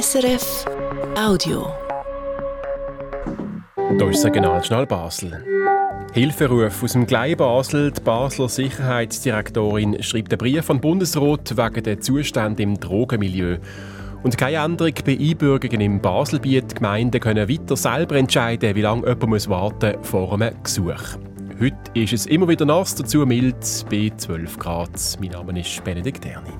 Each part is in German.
SRF Audio. Hier ist Regionalschnall Basel. Hilferuf aus dem Glei Basel. Die Basler Sicherheitsdirektorin schreibt einen Brief an Bundesrat wegen der Zustände im Drogenmilieu. Und keine Änderung bei Einbürgerungen im Baselbiet. Die Gemeinden können weiter selber entscheiden, wie lange jemand muss warten muss vor einem Gesuch. Heute ist es immer wieder nass, dazu mild bei 12 Grad. Mein Name ist Benedikt Erni.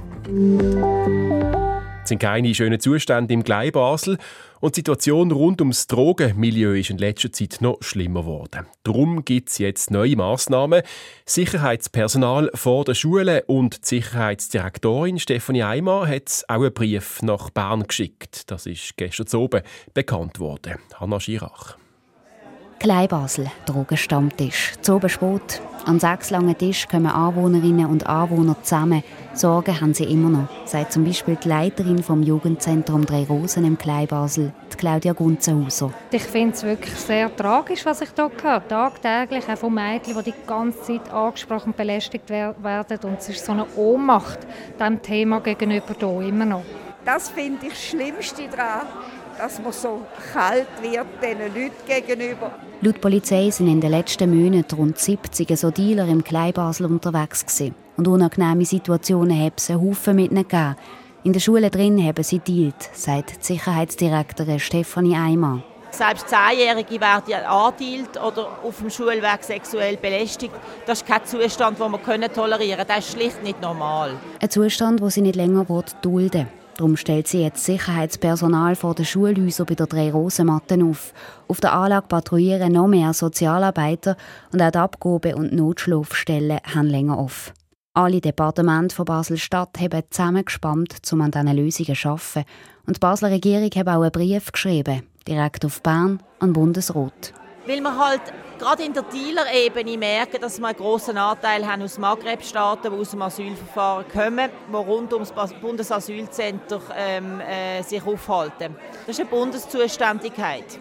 Es sind keine schönen Zustände im Glei Basel und die Situation rund ums Drogenmilieu ist in letzter Zeit noch schlimmer geworden. Darum gibt es jetzt neue Massnahmen. Sicherheitspersonal vor der Schule und die Sicherheitsdirektorin Stefanie Eimer hat auch einen Brief nach Bern geschickt. Das ist gestern oben bekannt worden. Hanna Schirach. Kleinbasel, Drogenstammtisch. Zu oben spät. An sechs langen Tisch kommen Anwohnerinnen und Anwohner zusammen. Sorgen haben sie immer noch, sagt zum Beispiel die Leiterin vom Jugendzentrum Drei Rosen im Kleinbasel, Claudia Gunzenhauser. Ich finde es wirklich sehr tragisch, was ich hier höre. Tagtäglich auch von Mädchen, die die ganze Zeit angesprochen und belästigt werden. Und es ist so eine Ohnmacht diesem Thema gegenüber hier immer noch. Das finde ich das Schlimmste daran dass man so kalt wird diesen Leuten gegenüber. Laut Polizei sind in den letzten Monaten rund 70 so Dealer im Kleinbasel unterwegs gewesen. Und unangenehme Situationen haben es einen Haufen mit ihnen gegeben. In der Schule drin haben sie dealt, sagt die Sicherheitsdirektorin Stefanie Eimer. Selbst Zehnjährige werden angedealt oder auf dem Schulweg sexuell belästigt. Das ist kein Zustand, den wir tolerieren können. Das ist schlicht nicht normal. Ein Zustand, den sie nicht länger dulden will. Darum stellt sie jetzt Sicherheitspersonal vor den Schulhäusern bei der drei Rosenmatten auf. Auf der Anlage patrouillieren noch mehr Sozialarbeiter und auch die Abgabe- und Notschlafstellen haben länger auf. Alle Departemente von Basel-Stadt haben zusammengespannt, um an diesen Lösungen zu arbeiten. Und die Basler Regierung hat auch einen Brief geschrieben, direkt auf Bern an Bundesrat. Weil wir halt gerade in der Dealer-Ebene merken, dass wir einen grossen Anteil haben aus Maghreb-Staaten, die aus dem Asylverfahren kommen, die rund ums Bundesasylzentrum ähm, äh, sich aufhalten. Das ist eine Bundeszuständigkeit.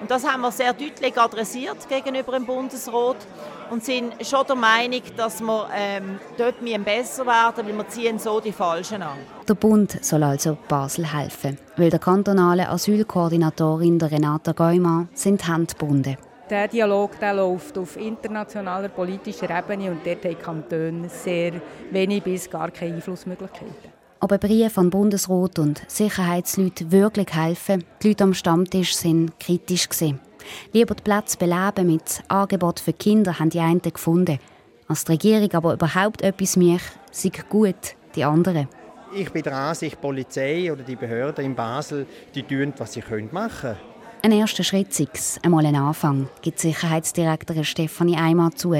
Und das haben wir sehr deutlich adressiert gegenüber dem Bundesrat und sind schon der Meinung, dass wir ähm, dort besser werden weil wir ziehen so die Falschen an. Der Bund soll also Basel helfen, weil der kantonale Asylkoordinatorin Renata Geumann sind Hände gebunden. Der Dialog der läuft auf internationaler politischer Ebene und dort haben Kantone sehr wenig bis gar keine Einflussmöglichkeiten. Ob ein Brief von Bundesrat und Sicherheitsleuten wirklich helfen, die Leute am Stammtisch sind kritisch. Lieber die Plätze beleben mit Angebot für Kinder haben die einen gefunden. Als die Regierung aber überhaupt etwas mich, sei gut die anderen. Ich bin der Ansicht, die Polizei oder die Behörden in Basel, die tun, was sie machen können. Ein erster Schritt sei es, einmal ein Anfang, gibt Sicherheitsdirektorin Stefanie Eimer zu.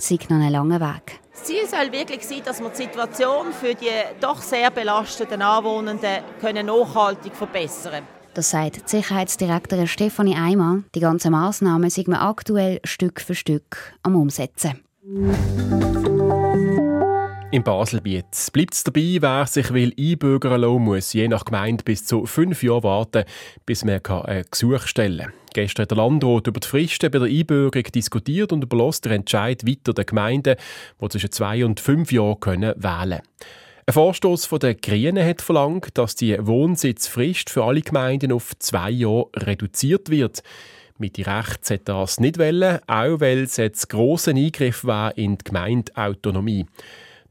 Sei noch ein langer Weg. Das Ziel soll wirklich sein, dass wir die Situation für die doch sehr belasteten Anwohnenden können nachhaltig verbessern können. Das sagt die Sicherheitsdirektorin Stefanie Eimer. Die ganzen Massnahmen sind wir aktuell Stück für Stück am Umsetzen. Im Baselbiet bleibt es dabei, wer sich will einbürgern lassen muss, je nach Gemeinde bis zu fünf Jahre warten, bis man ein Gesuch stellen kann. Gestern hat der Landrat über die Fristen bei der Einbürgerung diskutiert und überlässt den Entscheid weiter den Gemeinden, die zwischen zwei und fünf Jahren können wählen können. Ein Vorstoß den Grünen hat verlangt, dass die Wohnsitzfrist für alle Gemeinden auf zwei Jahre reduziert wird. Mit die Rechts hat das nicht wollen, auch weil es jetzt grossen Eingriff war in die Gemeindeautonomie.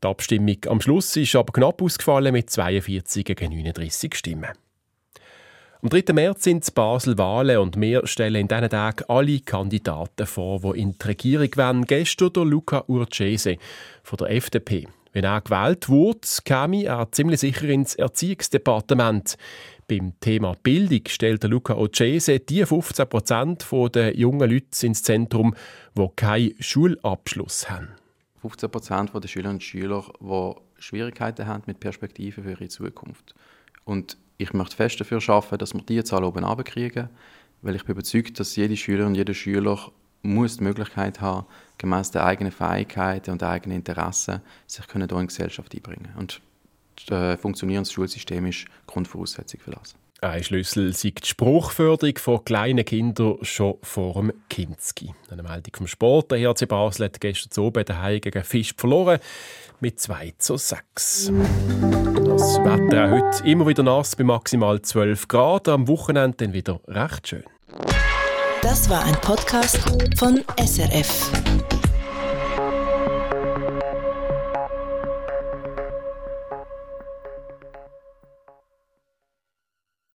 Die Abstimmung am Schluss ist aber knapp ausgefallen mit 42 gegen 39 Stimmen. Am 3. März sind es Basel-Wahlen und wir stellen in diesen Tagen alle Kandidaten vor, die in die Regierung wollen. Gestern der Luca Urcese von der FDP. Wenn er gewählt wurde, käme er ziemlich sicher ins Erziehungsdepartement. Beim Thema Bildung stellt Luca Ocese die 15% der jungen Leute ins Zentrum, die keinen Schulabschluss haben. 15 Prozent der Schülerinnen und Schüler, die Schwierigkeiten haben mit Perspektiven für ihre Zukunft. Und ich möchte fest dafür arbeiten, dass wir diese Zahl oben kriegen, weil ich bin überzeugt, dass jede Schülerin und jeder Schüler muss die Möglichkeit haben, gemäß der eigenen Fähigkeiten und der eigenen Interessen sich hier in die Gesellschaft einbringen. Und ein äh, funktionierendes Schulsystem ist Grundvoraussetzung für das. Ein Schlüssel sei die Spruchförderung von kleinen Kindern schon vor dem Kinski. Eine Meldung vom Sport. Der HC Basel hat gestern Abend daheim gegen Fisch verloren mit 2 zu 6. Das Wetter auch heute immer wieder nass bei maximal 12 Grad. Am Wochenende dann wieder recht schön. Das war ein Podcast von SRF.